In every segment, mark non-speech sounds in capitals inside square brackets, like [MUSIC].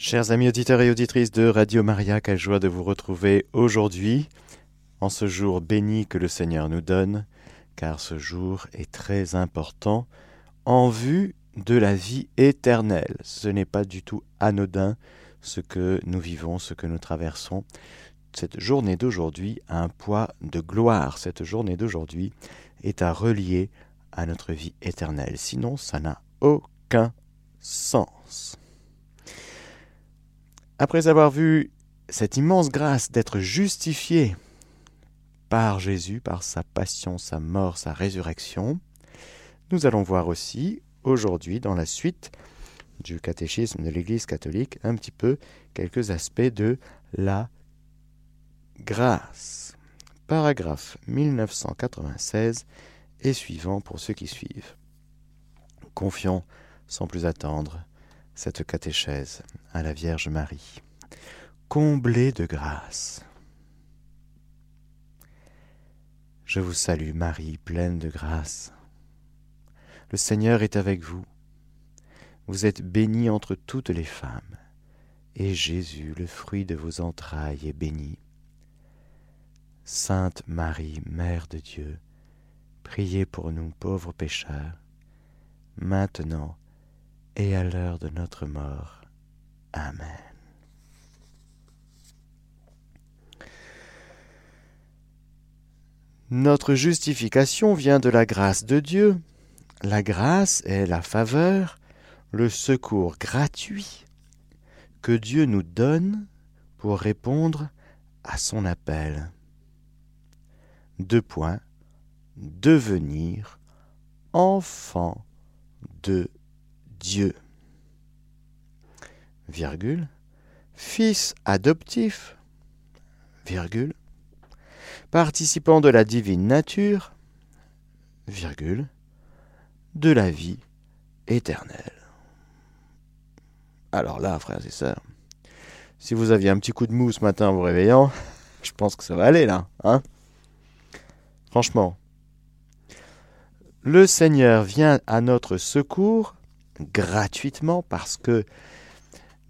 Chers amis auditeurs et auditrices de Radio Maria, quelle joie de vous retrouver aujourd'hui, en ce jour béni que le Seigneur nous donne, car ce jour est très important en vue de la vie éternelle. Ce n'est pas du tout anodin ce que nous vivons, ce que nous traversons. Cette journée d'aujourd'hui a un poids de gloire. Cette journée d'aujourd'hui est à relier à notre vie éternelle. Sinon, ça n'a aucun sens. Après avoir vu cette immense grâce d'être justifié par Jésus, par sa passion, sa mort, sa résurrection, nous allons voir aussi aujourd'hui, dans la suite du catéchisme de l'Église catholique, un petit peu quelques aspects de la grâce. Paragraphe 1996 et suivant pour ceux qui suivent. Confions sans plus attendre cette catéchèse à la Vierge Marie. Comblée de grâce. Je vous salue Marie, pleine de grâce. Le Seigneur est avec vous. Vous êtes bénie entre toutes les femmes, et Jésus, le fruit de vos entrailles, est béni. Sainte Marie, Mère de Dieu, priez pour nous pauvres pécheurs, maintenant et à l'heure de notre mort. Amen. Notre justification vient de la grâce de Dieu. La grâce est la faveur, le secours gratuit que Dieu nous donne pour répondre à son appel. Deux points. Devenir enfant de Dieu. Virgule. Fils adoptif. Virgule. Participant de la divine nature. Virgule. De la vie éternelle. Alors là, frères et sœurs, si vous aviez un petit coup de mou ce matin en vous réveillant, [LAUGHS] je pense que ça va aller là, hein Franchement. Le Seigneur vient à notre secours gratuitement parce que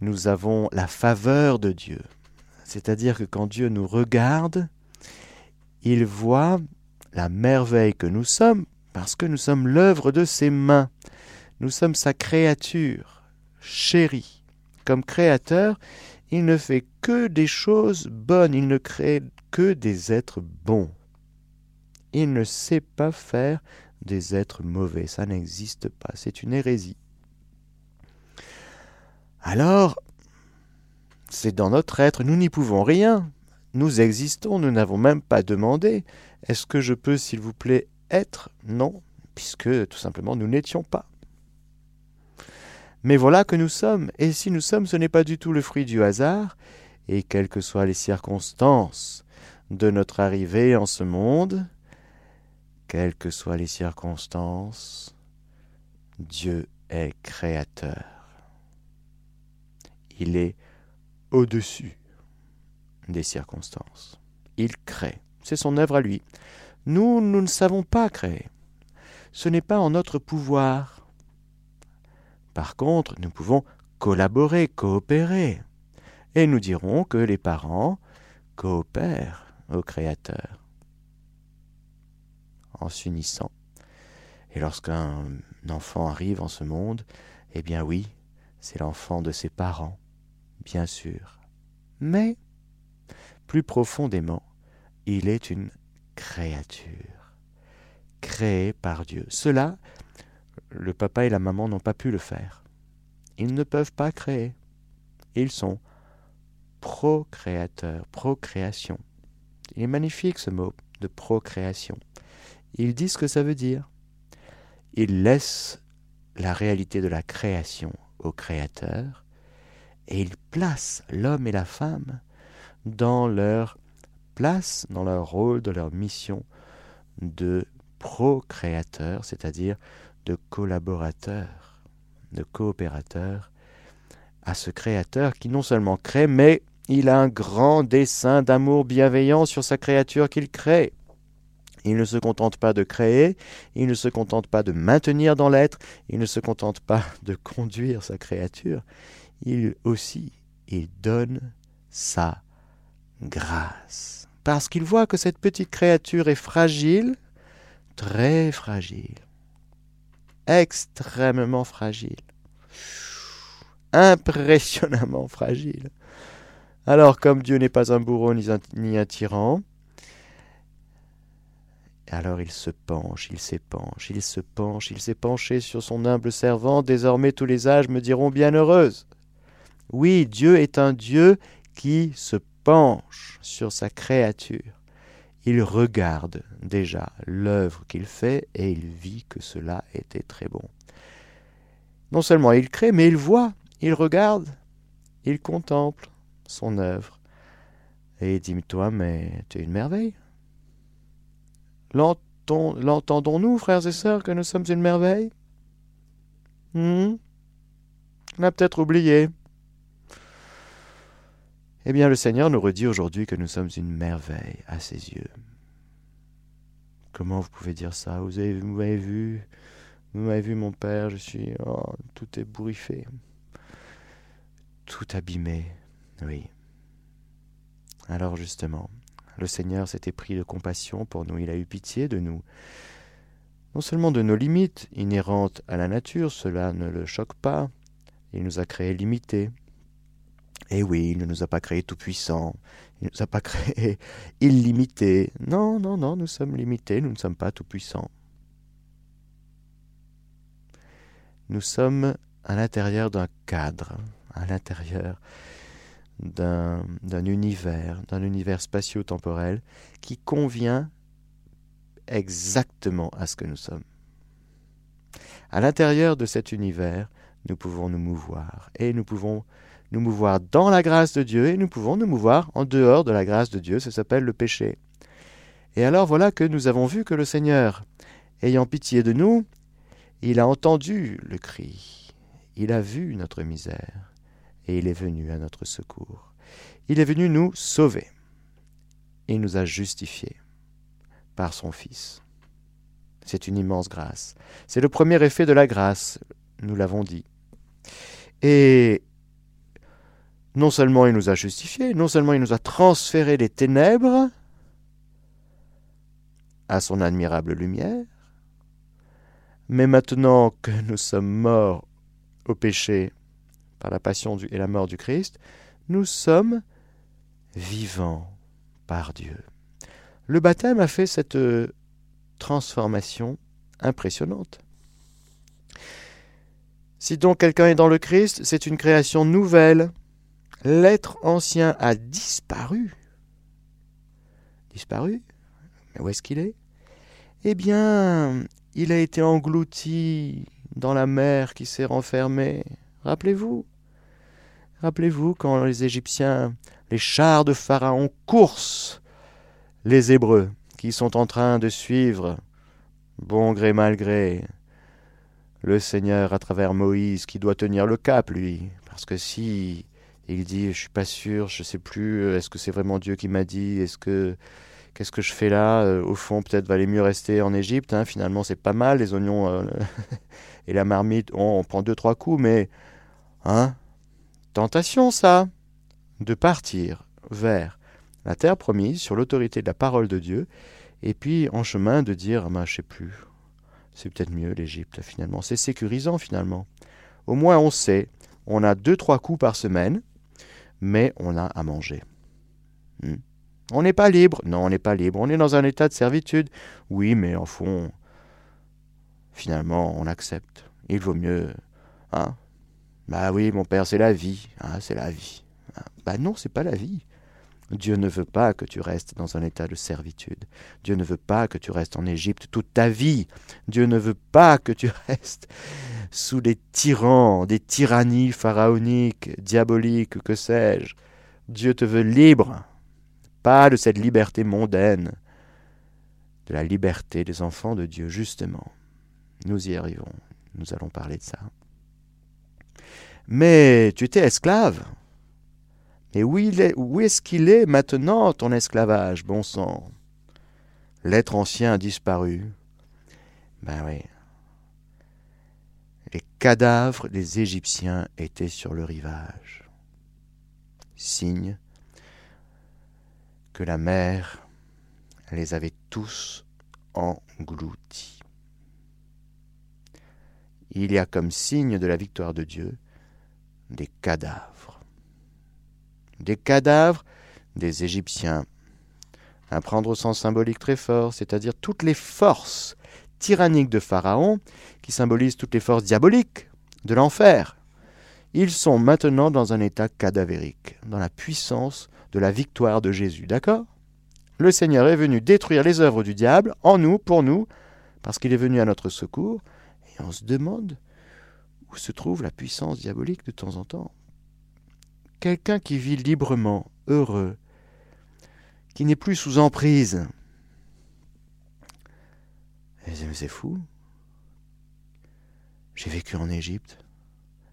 nous avons la faveur de Dieu. C'est-à-dire que quand Dieu nous regarde, il voit la merveille que nous sommes parce que nous sommes l'œuvre de ses mains. Nous sommes sa créature, chérie. Comme créateur, il ne fait que des choses bonnes, il ne crée que des êtres bons. Il ne sait pas faire des êtres mauvais, ça n'existe pas, c'est une hérésie. Alors, c'est dans notre être, nous n'y pouvons rien. Nous existons, nous n'avons même pas demandé. Est-ce que je peux, s'il vous plaît, être? Non, puisque tout simplement nous n'étions pas. Mais voilà que nous sommes, et si nous sommes, ce n'est pas du tout le fruit du hasard, et quelles que soient les circonstances de notre arrivée en ce monde, quelles que soient les circonstances, Dieu est créateur il est au-dessus des circonstances. Il crée. C'est son œuvre à lui. Nous, nous ne savons pas créer. Ce n'est pas en notre pouvoir. Par contre, nous pouvons collaborer, coopérer. Et nous dirons que les parents coopèrent au Créateur en s'unissant. Et lorsqu'un enfant arrive en ce monde, eh bien oui, c'est l'enfant de ses parents bien sûr. Mais, plus profondément, il est une créature, créée par Dieu. Cela, le papa et la maman n'ont pas pu le faire. Ils ne peuvent pas créer. Ils sont procréateurs, procréation. Il est magnifique ce mot de procréation. Ils disent ce que ça veut dire. Ils laissent la réalité de la création au Créateur et il place l'homme et la femme dans leur place, dans leur rôle, dans leur mission de procréateur, c'est-à-dire de collaborateur, de coopérateur à ce créateur qui non seulement crée, mais il a un grand dessein d'amour bienveillant sur sa créature qu'il crée. Il ne se contente pas de créer, il ne se contente pas de maintenir dans l'être, il ne se contente pas de conduire sa créature, il aussi, il donne sa grâce. Parce qu'il voit que cette petite créature est fragile, très fragile, extrêmement fragile, impressionnamment fragile. Alors comme Dieu n'est pas un bourreau ni un, tyran, alors il se penche, il s'épanche, il se penche, il s'est penché sur son humble servant. Désormais tous les âges me diront bienheureuse. Oui, Dieu est un Dieu qui se penche sur sa créature. Il regarde déjà l'œuvre qu'il fait et il vit que cela était très bon. Non seulement il crée, mais il voit, il regarde, il contemple son œuvre. Et il dit, toi, mais tu es une merveille. L'entendons-nous, frères et sœurs, que nous sommes une merveille? Hmm? On a peut-être oublié. Eh bien, le Seigneur nous redit aujourd'hui que nous sommes une merveille à ses yeux. Comment vous pouvez dire ça? Vous m'avez vu Vous m'avez vu, mon Père Je suis... Oh, tout est. Tout abîmé. Oui. Alors justement, le Seigneur s'était pris de compassion pour nous, il a eu pitié de nous. Non seulement de nos limites inhérentes à la nature, cela ne le choque pas, il nous a créés limités. Et oui, il ne nous a pas créés tout-puissants, il ne nous a pas créés [LAUGHS] illimités. Non, non, non, nous sommes limités, nous ne sommes pas tout-puissants. Nous sommes à l'intérieur d'un cadre, à l'intérieur d'un univers, d'un univers spatio-temporel qui convient exactement à ce que nous sommes. À l'intérieur de cet univers, nous pouvons nous mouvoir et nous pouvons nous mouvoir dans la grâce de Dieu et nous pouvons nous mouvoir en dehors de la grâce de Dieu, ça s'appelle le péché. Et alors voilà que nous avons vu que le Seigneur, ayant pitié de nous, il a entendu le cri, il a vu notre misère, et il est venu à notre secours. Il est venu nous sauver. Il nous a justifiés par son Fils. C'est une immense grâce. C'est le premier effet de la grâce, nous l'avons dit. Et non seulement il nous a justifiés, non seulement il nous a transféré les ténèbres à son admirable lumière, mais maintenant que nous sommes morts au péché par la passion et la mort du Christ, nous sommes vivants par Dieu. Le baptême a fait cette euh, transformation impressionnante. Si donc quelqu'un est dans le Christ, c'est une création nouvelle. L'être ancien a disparu. Disparu? Mais où est-ce qu'il est? Eh bien, il a été englouti dans la mer qui s'est renfermée. Rappelez-vous? Rappelez-vous quand les Égyptiens, les chars de Pharaon coursent les Hébreux qui sont en train de suivre, bon gré mal gré, le Seigneur à travers Moïse qui doit tenir le cap, lui. Parce que si il dit Je suis pas sûr, je sais plus, est-ce que c'est vraiment Dieu qui m'a dit Est-ce que. Qu'est-ce que je fais là euh, Au fond, peut-être valait mieux rester en Égypte. Hein. Finalement, c'est pas mal, les oignons euh, [LAUGHS] et la marmite. on prend deux, trois coups, mais. Hein Tentation, ça De partir vers la terre promise sur l'autorité de la parole de Dieu, et puis en chemin de dire ah ben, Je sais plus, c'est peut-être mieux l'Égypte finalement. C'est sécurisant finalement. Au moins on sait, on a deux, trois coups par semaine, mais on a à manger. Hmm. On n'est pas libre. Non, on n'est pas libre. On est dans un état de servitude. Oui, mais en fond, finalement, on accepte. Il vaut mieux hein, bah oui, mon père, c'est la vie. Ah, c'est la vie. Ah, bah non, c'est pas la vie. Dieu ne veut pas que tu restes dans un état de servitude. Dieu ne veut pas que tu restes en Égypte toute ta vie. Dieu ne veut pas que tu [LAUGHS] restes sous les tyrans, des tyrannies pharaoniques, diaboliques, que sais-je. Dieu te veut libre, pas de cette liberté mondaine, de la liberté des enfants de Dieu, justement. Nous y arrivons, nous allons parler de ça. Mais tu étais esclave. Et où, est-ce qu'il est maintenant, ton esclavage, bon sang? L'être ancien a disparu. Ben oui. Les cadavres des Égyptiens étaient sur le rivage. Signe que la mer les avait tous engloutis. Il y a comme signe de la victoire de Dieu des cadavres. Des cadavres des Égyptiens. À prendre au sens symbolique très fort, c'est-à-dire toutes les forces tyranniques de Pharaon, qui symbolisent toutes les forces diaboliques de l'enfer. Ils sont maintenant dans un état cadavérique, dans la puissance de la victoire de Jésus. D'accord? Le Seigneur est venu détruire les œuvres du diable en nous, pour nous, parce qu'il est venu à notre secours, et on se demande où se trouve la puissance diabolique de temps en temps. Quelqu'un qui vit librement, heureux, qui n'est plus sous emprise. c'est fou. J'ai vécu en Égypte.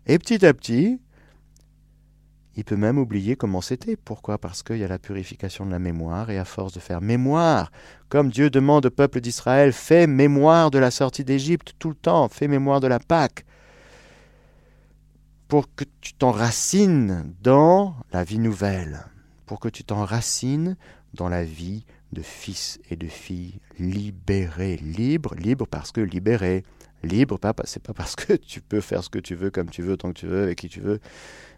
Et petit à petit, il peut même oublier comment c'était. Pourquoi? Parce qu'il y a la purification de la mémoire, et à force de faire mémoire, comme Dieu demande au peuple d'Israël, fais mémoire de la sortie d'Égypte tout le temps, fais mémoire de la Pâque, pour que tu t'enracines dans la vie nouvelle, pour que tu t'enracines dans la vie de fils et de filles libérés, libres, libres parce que libérés, libre, pas, c'est pas parce que tu peux faire ce que tu veux, comme tu veux, tant que tu veux, avec qui tu veux.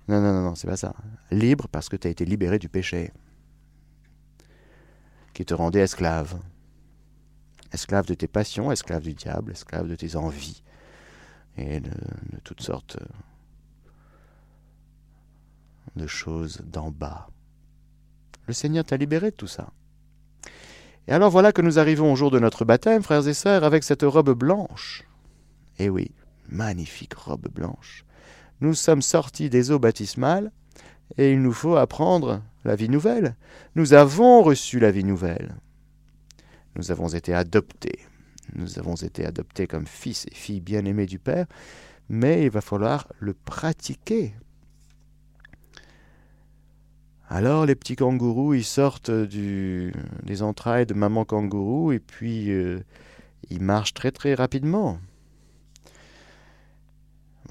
Non, non, non, non, c'est pas ça. Libre parce que tu as été libéré du péché qui te rendait esclave. Esclave de tes passions, esclave du diable, esclave de tes envies et de, de toutes sortes de choses d'en bas. Le Seigneur t'a libéré de tout ça. Et alors voilà que nous arrivons au jour de notre baptême, frères et sœurs, avec cette robe blanche. Eh oui, magnifique robe blanche. Nous sommes sortis des eaux baptismales et il nous faut apprendre la vie nouvelle. Nous avons reçu la vie nouvelle. Nous avons été adoptés. Nous avons été adoptés comme fils et filles bien-aimés du Père, mais il va falloir le pratiquer. Alors les petits kangourous, ils sortent des entrailles de maman kangourou et puis euh, ils marchent très très rapidement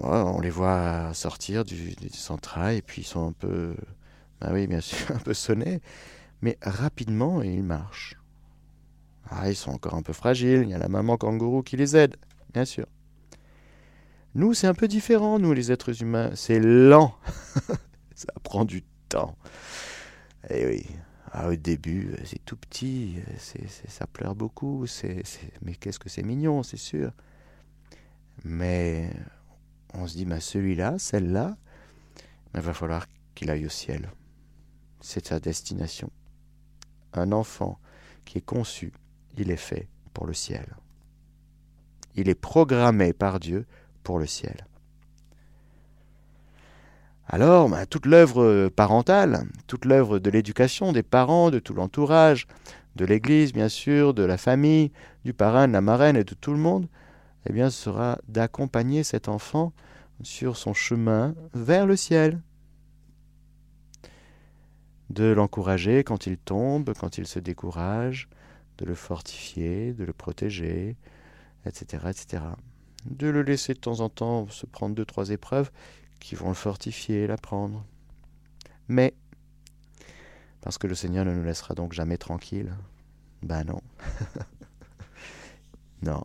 on les voit sortir du, central et puis ils sont un peu, ah oui, bien [LAUGHS] un peu sonnés, mais rapidement ils marchent. Ah, ils sont encore un peu fragiles, il y a la maman kangourou qui les aide, bien sûr. Nous, c'est un peu différent, nous, les êtres humains. C'est lent. [LAUGHS] ça prend du Et eh oui, au début, c'est tout petit, ça pleure beaucoup, mais qu'est-ce que c'est mignon, c'est sûr. Mais on se dit, celui-là, celle-là, il va falloir qu'il aille au ciel. C'est sa destination. Un enfant qui est conçu, il est fait pour le ciel. Il est programmé par Dieu pour le ciel. Alors, bah, toute l'œuvre parentale, toute l'œuvre de l'éducation des parents, de tout l'entourage, de l'Église bien sûr, de la famille, du parrain, de la marraine et de tout le monde, eh bien, sera d'accompagner cet enfant sur son chemin vers le ciel, de l'encourager quand il tombe, quand il se décourage, de le fortifier, de le protéger, etc., etc. De le laisser de temps en temps se prendre deux, trois épreuves qui vont le fortifier, l'apprendre. Mais, parce que le Seigneur ne nous laissera donc jamais tranquille, ben non. [LAUGHS] non.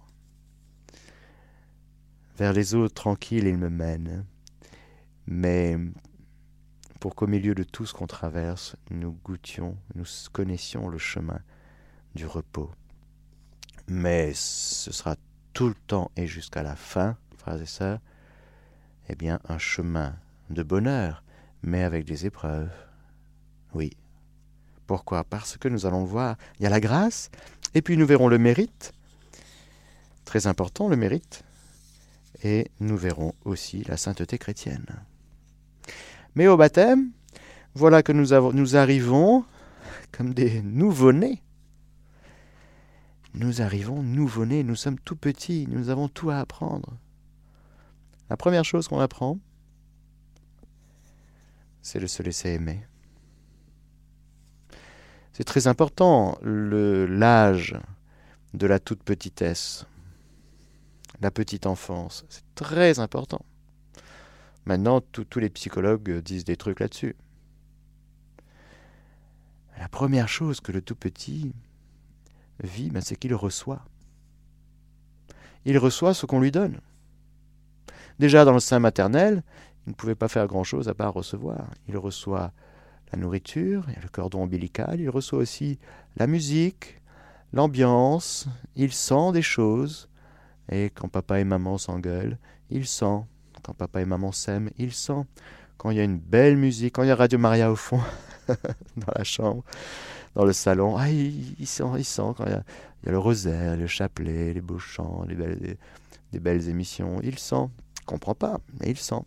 Vers les eaux tranquilles, il me mène. Mais pour qu'au milieu de tout ce qu'on traverse, nous goûtions, nous connaissions le chemin du repos. Mais ce sera tout le temps et jusqu'à la fin, frères et sœurs, eh bien, un chemin de bonheur, mais avec des épreuves. Oui. Pourquoi? Parce que nous allons voir, il y a la grâce, et puis nous verrons le mérite. Très important, le mérite et nous verrons aussi la sainteté chrétienne. Mais au baptême, voilà que nous, arrivons comme des nouveau-nés. Nous arrivons nouveau-nés, nous sommes tout petits, nous avons tout à apprendre. La première chose qu'on apprend, c'est de se laisser aimer. C'est très important, l'âge de la toute petitesse la petite enfance. C'est très important. Maintenant, tous les psychologues disent des trucs là-dessus. La première chose que le tout petit vit, ben, c'est qu'il reçoit. Il reçoit ce qu'on lui donne. Déjà dans le sein maternel, il ne pouvait pas faire grand-chose à part recevoir. Il reçoit la nourriture, le cordon ombilical, il reçoit aussi la musique, l'ambiance, il sent des choses, et quand papa et maman s'engueulent, il sent. Quand papa et maman s'aiment, il sent. Quand il y a une belle musique, quand il y a Radio Maria au fond, [LAUGHS] dans la chambre, dans le salon, ah, il, sent, il sent. Quand il y, a, le rosaire, le chapelet, les beaux chants, les belles émissions, il sent. Comprend pas, mais il sent.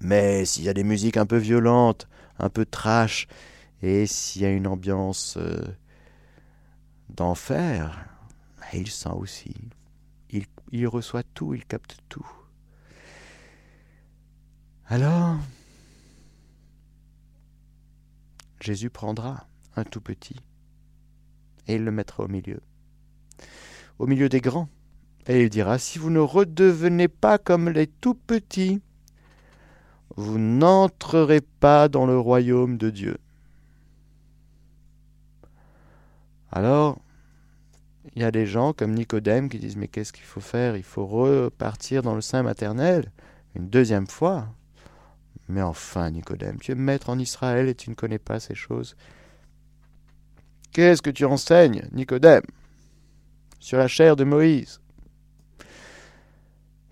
Mais s'il y a des musiques un peu violentes, un peu trash, et s'il y a une ambiance euh, d'enfer, il sent aussi. Il reçoit tout, il capte tout. Alors, Jésus prendra un tout petit et il le mettra au milieu, au milieu des grands. Et il dira, si vous ne redevenez pas comme les tout petits, vous n'entrerez pas dans le royaume de Dieu. Alors, il y a des gens comme Nicodème qui disent, mais qu'est-ce qu'il faut faire? Il faut repartir dans le sein maternel une deuxième fois. Mais enfin, Nicodème, tu es maître en Israël et tu ne connais pas ces choses. Qu'est-ce que tu enseignes, Nicodème, sur la chair de Moïse?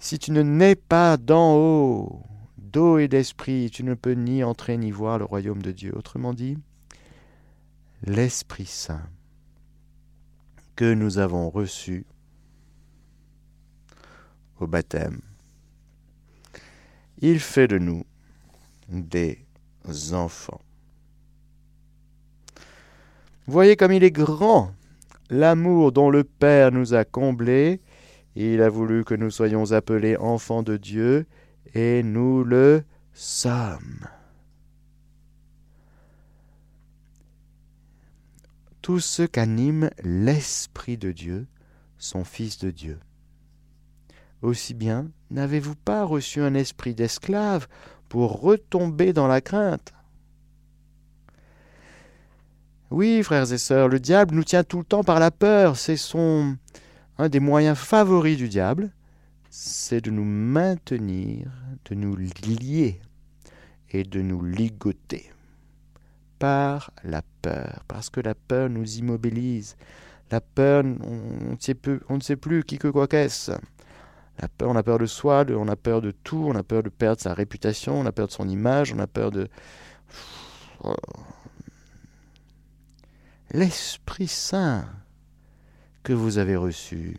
Si tu ne nais pas d'en haut, d'eau et d'esprit, tu ne peux ni entrer ni voir le royaume de Dieu. Autrement dit, l'Esprit Saint que nous avons reçu au baptême, il fait de nous des enfants. Voyez comme il est grand, l'amour dont le Père nous a comblés. Il a voulu que nous soyons appelés enfants de Dieu, et nous le sommes. Tous ceux qu'anime l'Esprit de Dieu sont fils de Dieu. Aussi bien, n'avez-vous pas reçu un esprit d'esclave pour retomber dans la crainte Oui, frères et sœurs, le diable nous tient tout le temps par la peur. C'est son un des moyens favoris du diable, c'est de nous maintenir, de nous lier et de nous ligoter par la peur, parce que la peur nous immobilise. La peur, on, ne sait plus qui que quoi qu'est-ce. La peur, on a peur de soi, on a peur de tout, on a peur de perdre sa réputation, on a peur de son image, on a peur de... L'Esprit Saint que vous avez reçu,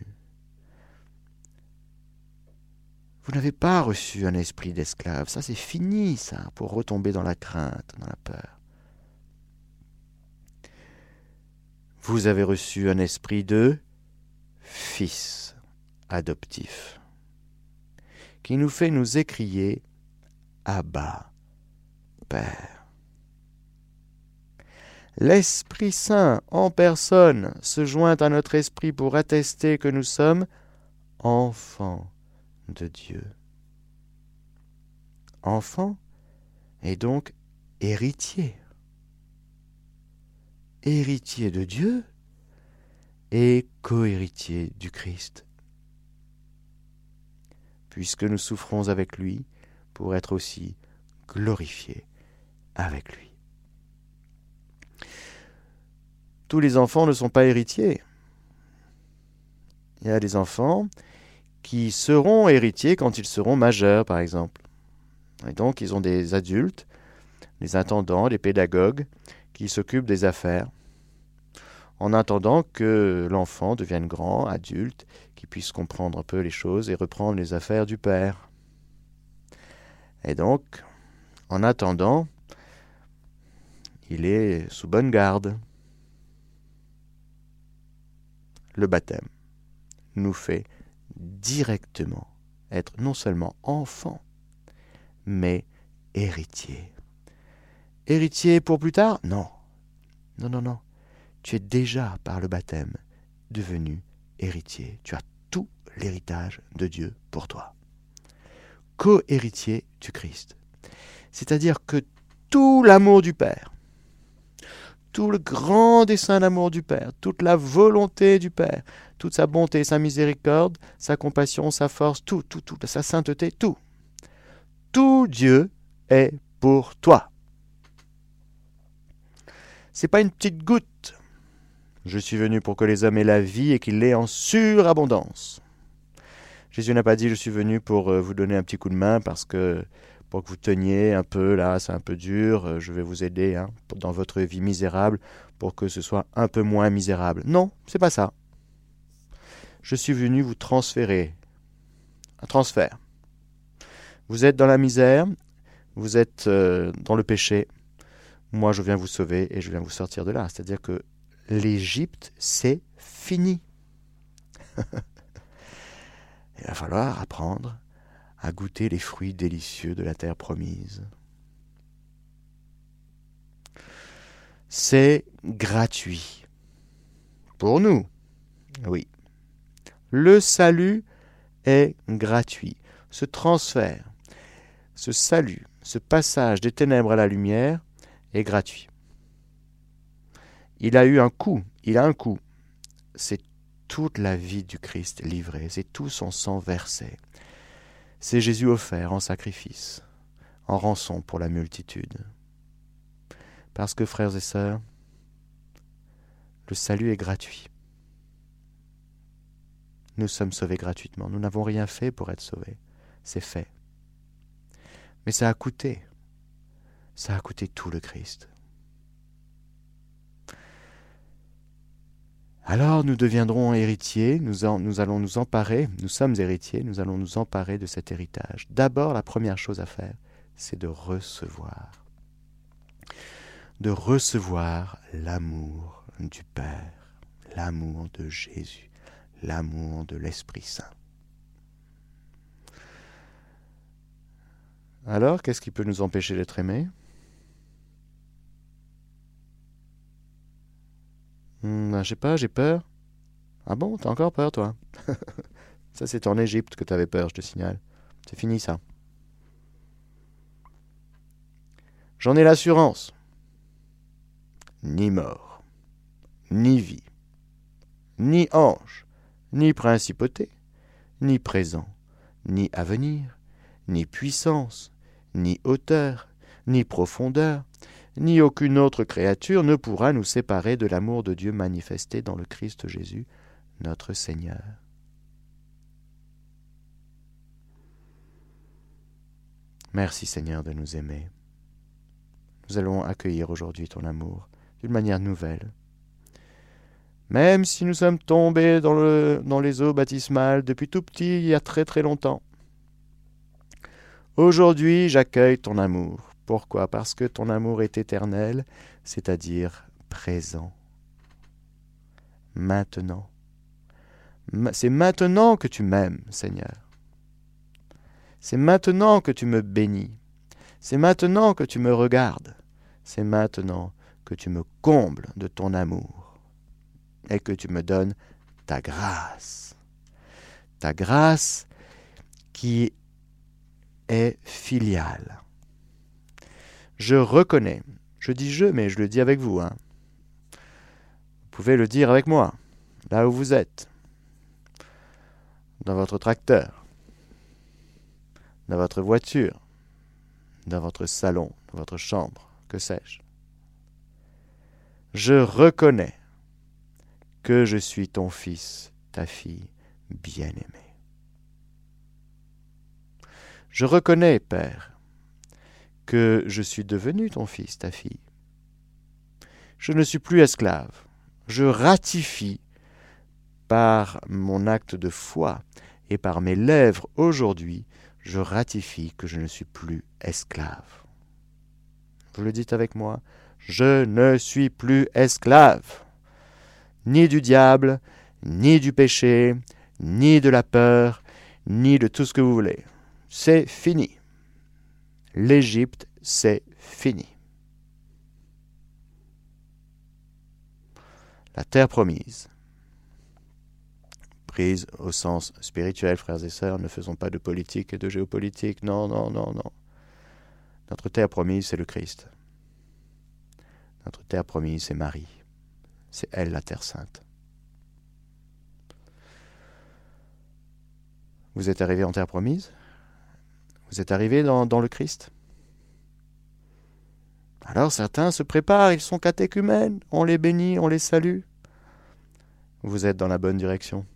Vous n'avez pas reçu un esprit d'esclave. Ça, c'est fini, ça, pour retomber dans la crainte, dans la peur. Vous avez reçu un esprit de fils adoptif, qui nous fait nous écrier Abba, Père. L'Esprit Saint en personne se joint à notre esprit pour attester que nous sommes enfants de Dieu. Enfant et donc héritier. Héritier de Dieu et cohéritier du Christ. Puisque nous souffrons avec lui pour être aussi glorifiés avec lui. Tous les enfants ne sont pas héritiers. Il y a des enfants qui seront héritiers quand ils seront majeurs, par exemple. Et donc, ils ont des adultes, des intendants, des pédagogues, qui s'occupent des affaires, en attendant que l'enfant devienne grand, adulte, qui puisse comprendre un peu les choses et reprendre les affaires du père. Et donc, en attendant, il est sous bonne garde. Le baptême nous fait directement être non seulement enfant, mais héritier. Héritier pour plus tard? Non. Non, non, non. Tu es déjà, par le baptême, devenu héritier. Tu as tous l'héritage de Dieu pour toi. Co-héritier du Christ. C'est-à-dire que tout l'amour du Père, tout le grand dessein d'amour du Père, toute la volonté du Père, toute sa bonté, sa miséricorde, sa compassion, sa force, tout, tout, tout, sa sainteté, tout. Tout Dieu est pour toi. C'est pas une petite goutte. Je suis venu pour que les hommes aient la vie et qu'ils l'aient en surabondance. Jésus n'a pas dit je suis venu pour euh, vous donner un petit coup de main parce que pour que vous teniez un peu là, c'est un peu dur, euh, je vais vous aider hein, dans votre vie misérable pour que ce soit un peu moins misérable. Non, c'est pas ça. Je suis venu vous transférer. Un transfert. Vous êtes dans la misère, vous êtes euh, dans le péché. Moi, je viens vous sauver et je viens vous sortir de là. C'est-à-dire que l'Égypte, c'est fini. [LAUGHS] Il va falloir apprendre à goûter les fruits délicieux de la terre promise. C'est gratuit. Pour nous, oui. Le salut est gratuit. Ce transfert, ce salut, ce passage des ténèbres à la lumière est gratuit. Il a eu un coût, il a un coût. C'est toute la vie du Christ livrée, c'est tout son sang versé. C'est Jésus offert en sacrifice, en rançon pour la multitude. Parce que, frères et sœurs, le salut est gratuit. Nous sommes sauvés gratuitement. Nous n'avons rien fait pour être sauvés. C'est fait. Mais ça a coûté. Ça a coûté tout le Christ. Alors nous deviendrons héritiers, nous, allons nous emparer, nous sommes héritiers, nous allons nous emparer de cet héritage. D'abord, la première chose à faire, c'est de recevoir. De recevoir l'amour du Père, l'amour de Jésus, l'amour de l'Esprit Saint. Alors, qu'est-ce qui peut nous empêcher d'être aimés? Hmm, ben, je sais pas, j'ai peur. Ah bon, t'as encore peur, toi? [LAUGHS] Ça, c'est en Égypte que t'avais peur, je te signale. C'est fini, ça. J'en ai l'assurance. Ni mort, ni vie, ni ange, ni principauté, ni présent, ni avenir, ni puissance, ni hauteur, ni profondeur, ni aucune autre créature ne pourra nous séparer de l'amour de Dieu manifesté dans le Christ Jésus, notre Seigneur. Merci Seigneur de nous aimer. Nous allons accueillir aujourd'hui ton amour d'une manière nouvelle. Même si nous sommes tombés dans, le, dans les eaux baptismales depuis tout petit il y a très très longtemps. Aujourd'hui j'accueille ton amour. Pourquoi? Parce que ton amour est éternel, c'est-à-dire présent. Maintenant. C'est maintenant que tu m'aimes, Seigneur. C'est maintenant que tu me bénis. C'est maintenant que tu me regardes. C'est maintenant que tu me combles de ton amour et que tu me donnes ta grâce. Ta grâce qui est filiale je reconnais. Je dis je, mais je le dis avec vous. Hein. Vous pouvez le dire avec moi, là où vous êtes, dans votre tracteur, dans votre voiture, dans votre salon, dans votre chambre, que sais-je. Je reconnais que je suis ton fils, ta fille bien-aimée. Je reconnais, Père, je suis devenu ton fils, ta fille. Je ne suis plus esclave. Je ratifie par mon acte de foi et par mes lèvres aujourd'hui, je ratifie que je ne suis plus esclave. Vous le dites avec moi, je ne suis plus esclave, ni du diable, ni du péché, ni de la peur, ni de tout ce que vous voulez. C'est fini l'Égypte, c'est fini. La terre promise. prise au sens spirituel, frères et sœurs. Ne faisons pas de politique et de géopolitique. Non, non, non, non. Notre terre promise, c'est le Christ. Notre terre promise, c'est Marie. C'est elle la terre sainte. Vous êtes arrivé en terre promise? Vous êtes arrivé dans, dans le Christ? Alors certains se préparent, ils sont catéchumènes, on les bénit, on les salue. Vous êtes dans la bonne direction.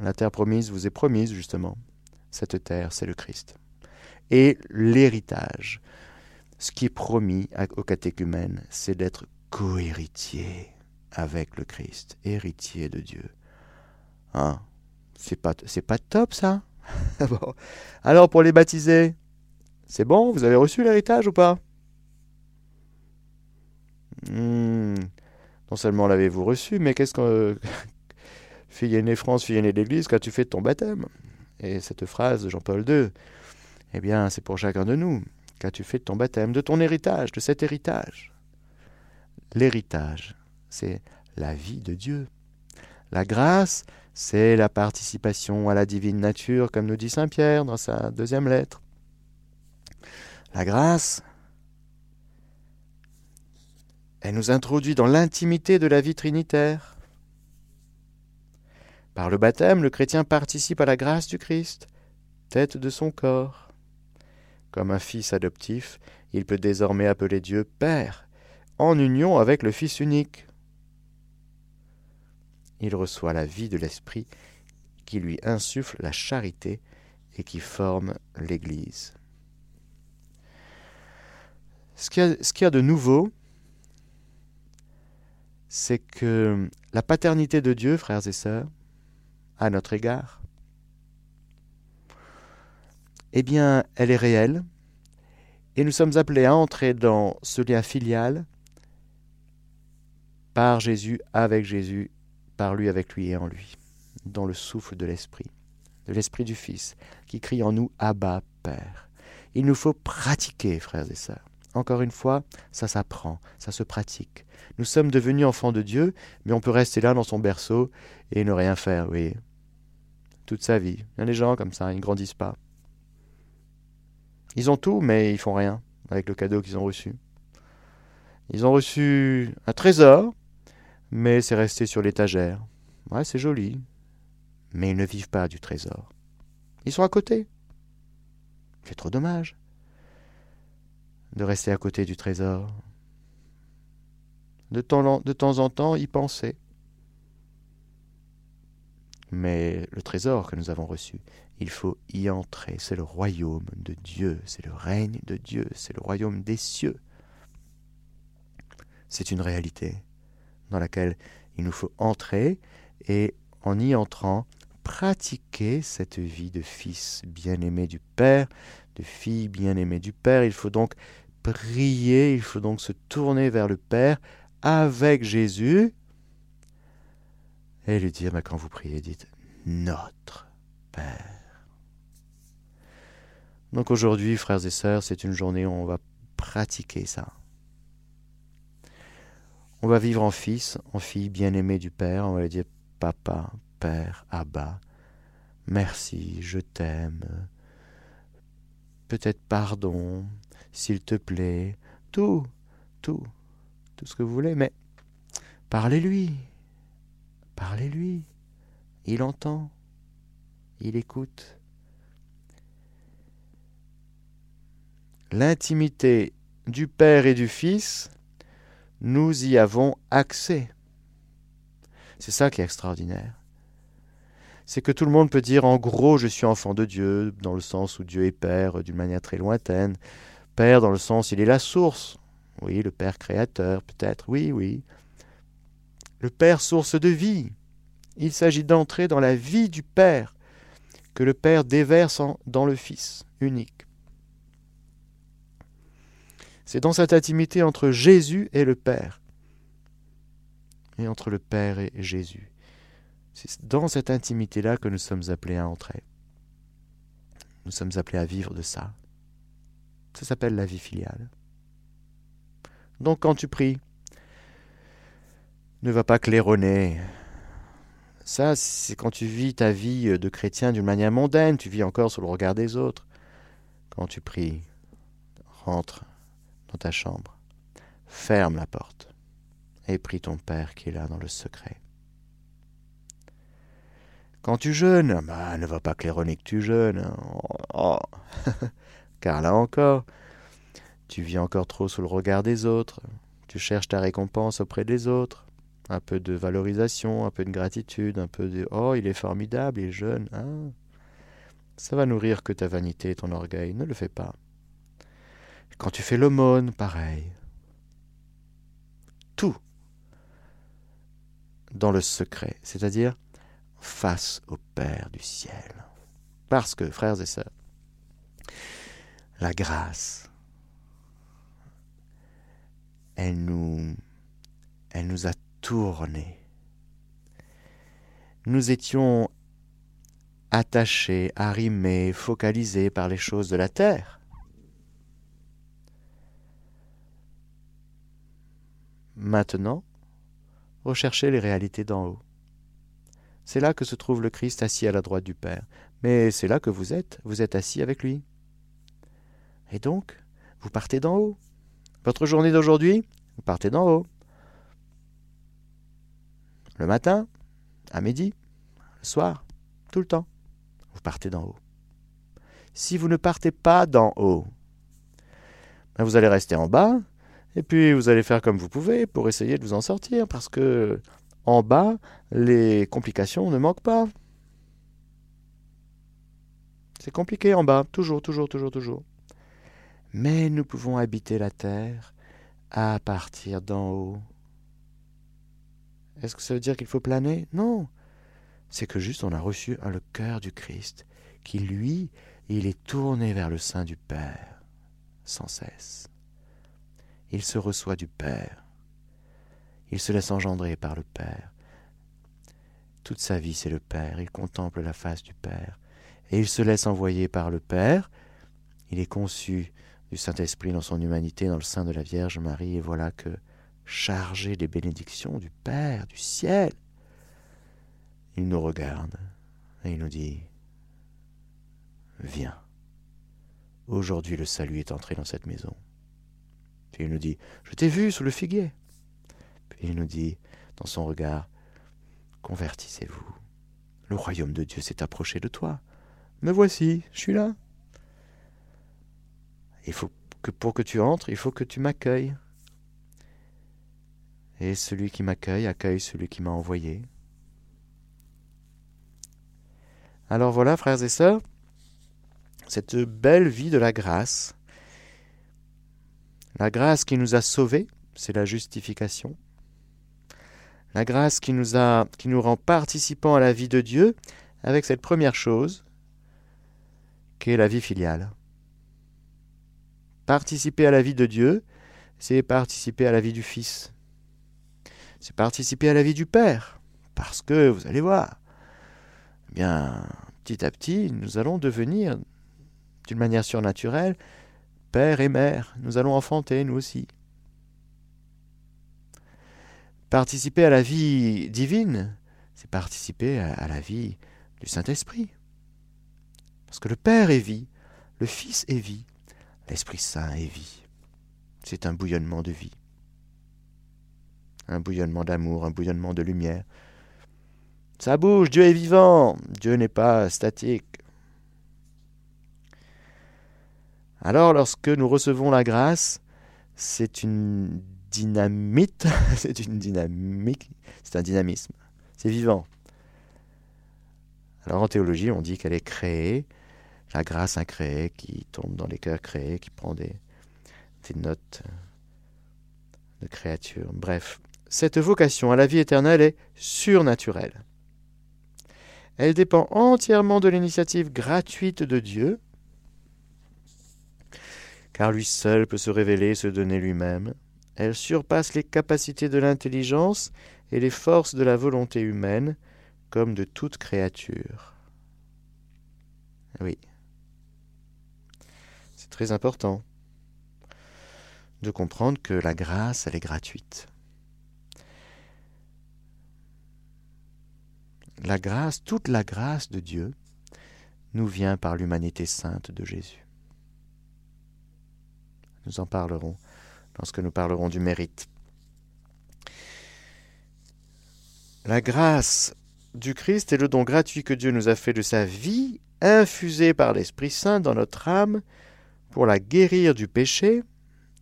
La terre promise vous est promise, justement. Cette terre, c'est le Christ. Et l'héritage, ce qui est promis aux catéchumènes, c'est d'être cohéritier avec le Christ, héritier de Dieu. Hein? C'est pas, c'est pas top ça? [LAUGHS] Alors pour les baptiser, c'est bon, vous avez reçu l'héritage ou pas? Hmm, Non seulement l'avez-vous reçu, mais qu'est-ce que [LAUGHS] fille aînée France, fille aînée d'Église, quand tu fais ton baptême? Et cette phrase de Jean-Paul II, eh bien, c'est pour chacun de nous. Qu'as-tu fait de ton baptême, de ton héritage, de cet héritage? L'héritage, c'est la vie de Dieu. La grâce, c'est la participation à la divine nature, comme nous dit Saint Pierre dans sa deuxième lettre. La grâce, elle nous introduit dans l'intimité de la vie trinitaire. Par le baptême, le chrétien participe à la grâce du Christ, tête de son corps. Comme un fils adoptif, il peut désormais appeler Dieu Père, en union avec le Fils unique. Il reçoit la vie de l'Esprit qui lui insuffle la charité et qui forme l'Église. Ce qu'il y, a de nouveau, c'est que la paternité de Dieu, frères et sœurs, à notre égard, eh bien, elle est réelle, et nous sommes appelés à entrer dans ce lien filial par Jésus, avec Jésus, par lui, avec lui et en lui, dans le souffle de l'Esprit, de l'Esprit du Fils, qui crie en nous Abba, Père. Il nous faut pratiquer, frères et sœurs. Encore une fois, ça s'apprend, ça se pratique. Nous sommes devenus enfants de Dieu, mais on peut rester là dans son berceau et ne rien faire, oui. Toute sa vie. Il y a des gens comme ça, ils ne grandissent pas. Ils ont tout, mais ils font rien avec le cadeau qu'ils ont reçu. Ils ont reçu un trésor, mais c'est resté sur l'étagère. Ouais, c'est joli, mais ils ne vivent pas du trésor. Ils sont à côté. C'est trop dommage de rester à côté du trésor. De temps, de temps en temps, y penser. Mais le trésor que nous avons reçu, il faut y entrer. C'est le royaume de Dieu, c'est le règne de Dieu, c'est le royaume des cieux. C'est une réalité dans laquelle il nous faut entrer et en y entrant, pratiquer cette vie de fils bien-aimé du Père, de fille bien-aimée du Père. Il faut donc prier, il faut donc se tourner vers le Père avec Jésus et lui dire, mais quand vous priez, dites notre Père. Donc aujourd'hui, frères et sœurs, c'est une journée où on va pratiquer ça. On va vivre en fils, en fille bien-aimée du Père. On va lui dire Papa, Père, Abba, merci, je t'aime. Peut-être pardon, s'il te plaît. Tout, tout, tout ce que vous voulez, mais parlez-lui. Parlez-lui. Il entend. Il écoute. l'intimité du Père et du Fils, nous y avons accès. C'est ça qui est extraordinaire. C'est que tout le monde peut dire en gros je suis enfant de Dieu, dans le sens où Dieu est Père d'une manière très lointaine. Père dans le sens il est la source. Oui, le Père créateur peut-être, oui, oui. Le Père source de vie. Il s'agit d'entrer dans la vie du Père que le Père déverse dans le Fils unique. C'est dans cette intimité entre Jésus et le Père, et entre le Père et Jésus. C'est dans cette intimité-là que nous sommes appelés à entrer. Nous sommes appelés à vivre de ça. Ça s'appelle la vie filiale. Donc quand tu pries, ne va pas claironner Ça, c'est quand tu vis ta vie de chrétien d'une manière mondaine, tu vis encore sous le regard des autres. Quand tu pries, rentre ta chambre, ferme la porte et prie ton Père qui est là dans le secret. Quand tu jeûnes, bah, ne va pas claironner que tu jeûnes. Hein. Oh. [LAUGHS] Car là encore, tu vis encore trop sous le regard des autres. Tu cherches ta récompense auprès des autres. Un peu de valorisation, un peu de gratitude, un peu de Oh, il est formidable, il est jeune. Hein. Ça va nourrir que ta vanité et ton orgueil. Ne le fais pas. Quand tu fais l'aumône, pareil. Tout dans le secret, c'est-à-dire face au Père du ciel. Parce que, frères et sœurs, la grâce, elle nous, elle nous a tournés. Nous étions attachés, arrimés, focalisés par les choses de la terre. Maintenant, recherchez les réalités d'en haut. C'est là que se trouve le Christ assis à la droite du Père. Mais c'est là que vous êtes, vous êtes assis avec lui. Et donc, vous partez d'en haut. Votre journée d'aujourd'hui, vous partez d'en haut. Le matin, à midi, le soir, tout le temps, vous partez d'en haut. Si vous ne partez pas d'en haut, ben vous allez rester en bas, et puis vous allez faire comme vous pouvez pour essayer de vous en sortir, parce que en bas, les complications ne manquent pas. C'est compliqué en bas, toujours, toujours, toujours, toujours. Mais nous pouvons habiter la terre à partir d'en haut. Est-ce que ça veut dire qu'il faut planer? Non. C'est que juste on a reçu le cœur du Christ, qui lui, il est tourné vers le sein du Père, sans cesse. Il se reçoit du Père. Il se laisse engendrer par le Père. Toute sa vie, c'est le Père. Il contemple la face du Père. Et il se laisse envoyer par le Père. Il est conçu du Saint-Esprit dans son humanité, dans le sein de la Vierge Marie. Et voilà que, chargé des bénédictions du Père, du ciel, il nous regarde et il nous dit, Viens. Aujourd'hui le salut est entré dans cette maison. Puis il nous dit, Je t'ai vu sous le figuier. Puis il nous dit, dans son regard, Convertissez-vous. Le royaume de Dieu s'est approché de toi. Me voici, je suis là. Il faut que pour que tu entres, il faut que tu m'accueilles. Et celui qui m'accueille accueille celui qui m'a envoyé. Alors voilà, frères et sœurs, cette belle vie de la grâce. La grâce qui nous a sauvés, c'est la justification la grâce qui nous, rend participants à la vie de Dieu avec cette première chose, qui est la vie filiale. Participer à la vie de Dieu, c'est participer à la vie du Fils. C'est participer à la vie du Père. Parce que, vous allez voir, eh bien, petit à petit, nous allons devenir, d'une manière surnaturelle, Père et Mère. Nous allons enfanter, nous aussi. Participer à la vie divine, c'est participer à, la vie du Saint-Esprit. Parce que le Père est vie, le Fils est vie, l'Esprit Saint est vie. C'est un bouillonnement de vie. Un bouillonnement d'amour, un bouillonnement de lumière. Ça bouge, Dieu est vivant, Dieu n'est pas statique. Alors lorsque nous recevons la grâce, c'est une dynamite, [LAUGHS] c'est une dynamique, c'est un dynamisme, c'est vivant. Alors en théologie, on dit qu'elle est créée, la grâce incréée qui tombe dans les cœurs créés, qui prend des, des notes de créature. Bref, cette vocation à la vie éternelle est surnaturelle. Elle dépend entièrement de l'initiative gratuite de Dieu, car lui seul peut se révéler et se donner lui-même. Elle surpasse les capacités de l'intelligence et les forces de la volonté humaine, comme de toute créature. Oui. C'est très important de comprendre que la grâce, elle est gratuite. la grâce, toute la grâce de Dieu, nous vient par l'humanité sainte de Jésus. Nous en parlerons lorsque nous parlerons du mérite. La grâce du Christ est le don gratuit que Dieu nous a fait de sa vie, infusé par l'Esprit Saint dans notre âme pour la guérir du péché.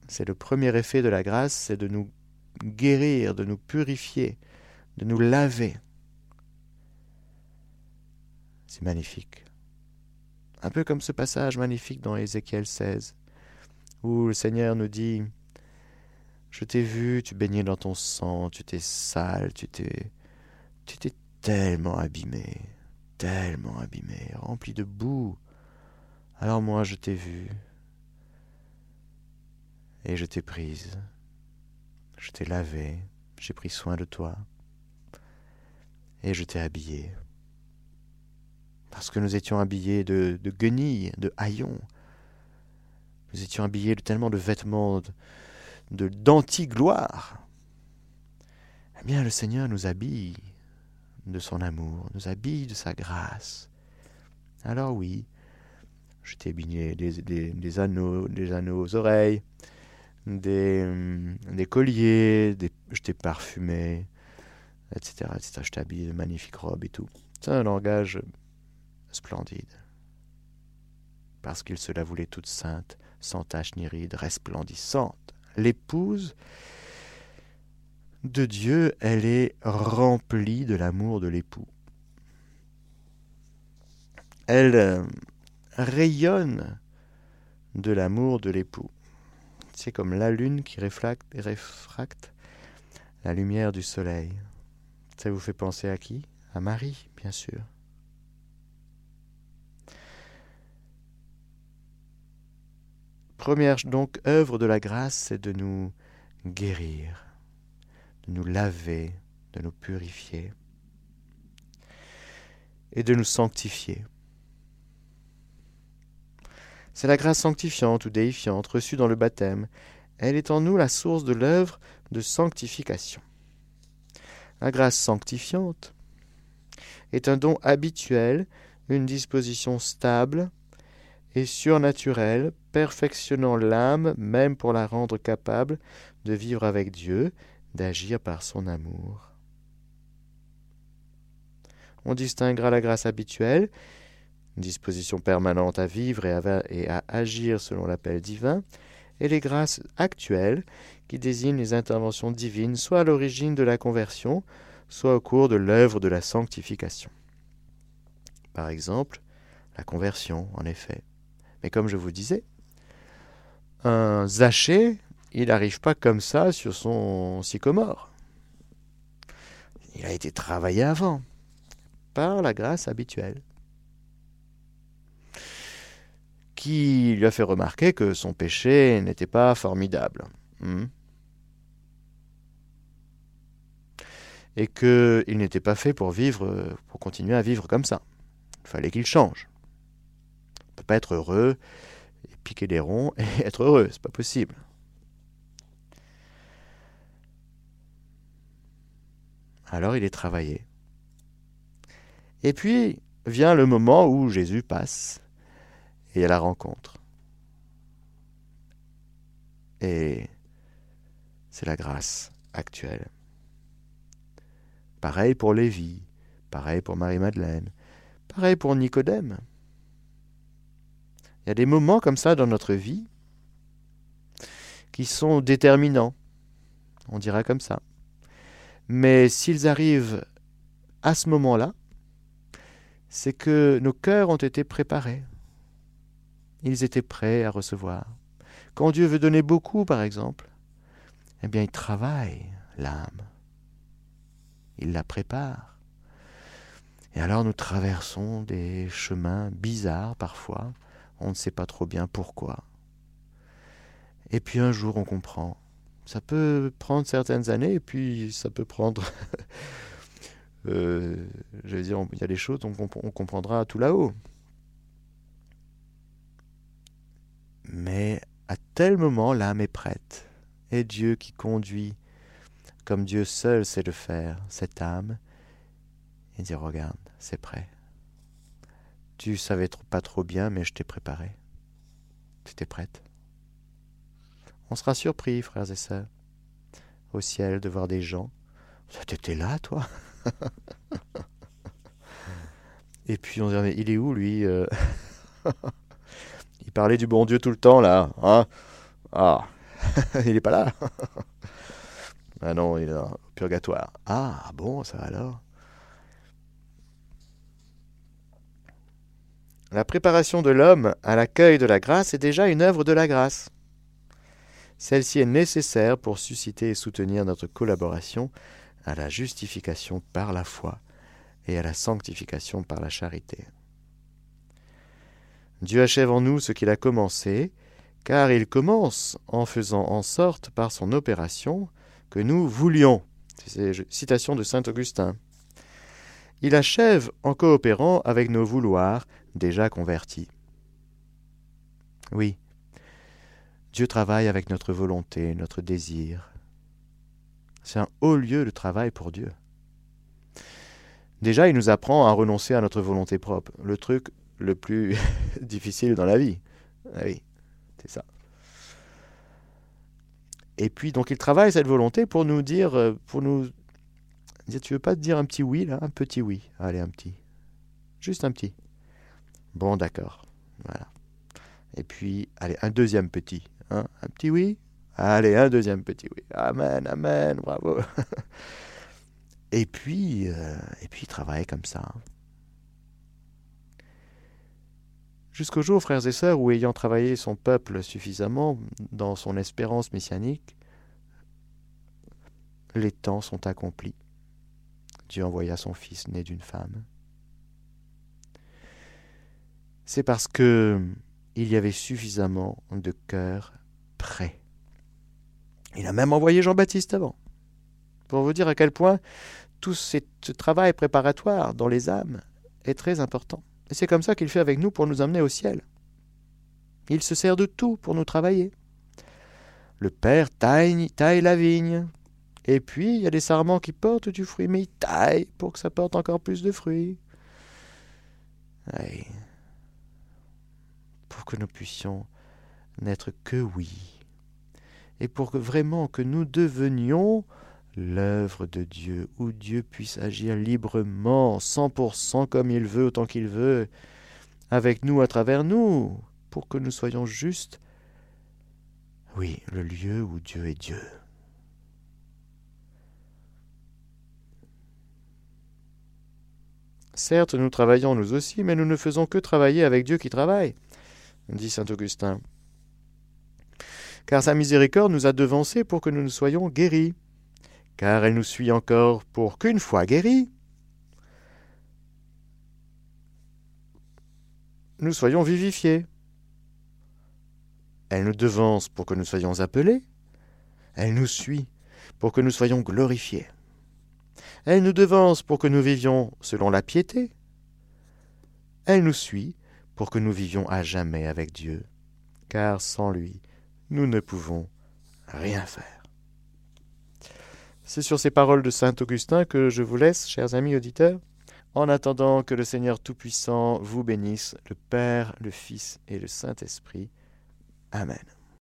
C'est le premier effet de la grâce, c'est de nous guérir, de nous purifier, de nous laver. C'est magnifique. Un peu comme ce passage magnifique dans Ézéchiel 16, où le Seigneur nous dit Je t'ai vu, tu baignais dans ton sang, tu t'es sale, tu t'es. Tu t'es tellement abîmé, tellement abîmé, rempli de boue. Alors moi je t'ai vu, et je t'ai prise, je t'ai lavé, j'ai pris soin de toi, et je t'ai habillé parce que nous étions habillés de, guenilles, de haillons. Nous étions habillés de tellement de vêtements de d'anti-gloire. Eh bien, le Seigneur nous habille de son amour, nous habille de sa grâce. Alors oui, je t'ai habillé des, anneaux, des anneaux aux oreilles, des, des colliers, je t'ai parfumé, etc., etc. Je t'ai habillé de magnifiques robes et tout. C'est un langage splendide. Parce qu'il se la voulait toute sainte, sans tache ni ride, resplendissante. L'épouse de Dieu, elle est remplie de l'amour de l'époux. Elle euh, rayonne de l'amour de l'époux. C'est comme la lune qui réfracte, réfracte la lumière du soleil. Ça vous fait penser à qui? À Marie, bien sûr. Première donc œuvre de la grâce, c'est de nous guérir, de nous laver, de nous purifier et de nous sanctifier. C'est la grâce sanctifiante ou déifiante reçue dans le baptême. Elle est en nous la source de l'œuvre de sanctification. La grâce sanctifiante est un don habituel, une disposition stable, et surnaturel, perfectionnant l'âme même pour la rendre capable de vivre avec Dieu, d'agir par son amour. On distinguera la grâce habituelle, une disposition permanente à vivre et à, agir selon l'appel divin, et les grâces actuelles, qui désignent les interventions divines, soit à l'origine de la conversion, soit au cours de l'œuvre de la sanctification. Par exemple, la conversion, en effet. Mais comme je vous disais, un Zaché, il n'arrive pas comme ça sur son sycomore. Il a été travaillé avant, par la grâce habituelle, qui lui a fait remarquer que son péché n'était pas formidable. Hmm. et qu'il n'était pas fait pour vivre, pour continuer à vivre comme ça. Il fallait qu'il change peut pas être heureux, et piquer des ronds [LAUGHS] et être heureux, c'est pas possible. Alors il est travaillé. Et puis vient le moment où Jésus passe et à la rencontre. Et c'est la grâce actuelle. Pareil pour Lévi, pareil pour Marie-Madeleine, pareil pour Nicodème. Il y a des moments comme ça dans notre vie qui sont déterminants. On dira comme ça. Mais s'ils arrivent à ce moment-là, c'est que nos cœurs ont été préparés. Ils étaient prêts à recevoir. Quand Dieu veut donner beaucoup, par exemple, eh bien, il travaille l'âme. Il la prépare. Et alors nous traversons des chemins bizarres parfois, on ne sait pas trop bien pourquoi. Et puis un jour on comprend. Ça peut prendre certaines années et puis ça peut prendre... [LAUGHS] euh, je veux dire, il y a des choses qu'on on comprendra tout là-haut. Mais à tel moment, l'âme est prête. Et Dieu qui conduit, comme Dieu seul sait le faire, cette âme, Il dit Regarde, c'est prêt. Tu savais pas trop bien, mais je t'ai préparé. Tu étais prête? On sera surpris, frères et sœurs, au ciel, de voir des gens. T'étais là, toi? [LAUGHS] Et puis on dirait, il est où, lui euh? [LAUGHS] Il parlait du bon Dieu tout le temps, là. Hein? Ah, [LAUGHS] il n'est pas là? Ah non, il est au purgatoire. Ah, bon, ça alors? La préparation de l'homme à l'accueil de la grâce est déjà une œuvre de la grâce. Celle-ci est nécessaire pour susciter et soutenir notre collaboration à la justification par la foi et à la sanctification par la charité. Dieu achève en nous ce qu'il a commencé, car il commence en faisant en sorte par son opération que nous voulions. C'est citation de saint Augustin. Il achève en coopérant avec nos vouloirs déjà convertis. Oui, Dieu travaille avec notre volonté, notre désir. C'est un haut lieu de travail pour Dieu. Déjà, il nous apprend à renoncer à notre volonté propre, le truc le plus [LAUGHS] difficile dans la vie. Ah oui, c'est ça. Et puis, donc, il travaille cette volonté pour nous dire, euh, pour nous tu veux pas te dire un petit oui, là? Un petit oui. Allez, un petit. Juste un petit. Bon, d'accord. Voilà. Et puis, allez, un deuxième petit. Hein un petit oui? Allez, un deuxième petit oui. Amen, amen, bravo. [LAUGHS] et puis, euh, et puis, comme ça. Jusqu'au jour, frères et sœurs, où ayant travaillé son peuple suffisamment dans son espérance messianique, les temps sont accomplis. Dieu envoya son Fils né d'une femme. C'est parce que il y avait suffisamment de cœurs prêts. Il a même envoyé Jean-Baptiste avant, pour vous dire à quel point tout ce travail préparatoire dans les âmes est très important. Et c'est comme ça qu'il fait avec nous pour nous amener au ciel. Il se sert de tout pour nous travailler. Le Père taille, taille la vigne. Et puis, il y a des sarments qui portent du fruit, mais il taille pour que ça porte encore plus de fruits. Pour que nous puissions n'être que oui. Et pour que vraiment que nous devenions l'œuvre de Dieu, où Dieu puisse agir librement, cent pour cent comme il veut, autant qu'il veut, avec nous, à travers nous, pour que nous soyons justes. Oui, le lieu où Dieu est Dieu. Certes, nous travaillons nous aussi, mais nous ne faisons que travailler avec Dieu qui travaille, dit saint Augustin. Car sa miséricorde nous a devancés pour que nous ne soyons guéris car elle nous suit encore pour qu'une fois guéris, nous soyons vivifiés. Elle nous devance pour que nous soyons appelés, elle nous suit pour que nous soyons glorifiés. Elle nous devance pour que nous vivions selon la piété. Elle nous suit pour que nous vivions à jamais avec Dieu, car sans lui, nous ne pouvons rien faire. C'est sur ces paroles de saint Augustin que je vous laisse, chers amis auditeurs, en attendant que le Seigneur Tout-Puissant vous bénisse, le Père, le Fils et le Saint-Esprit. Amen.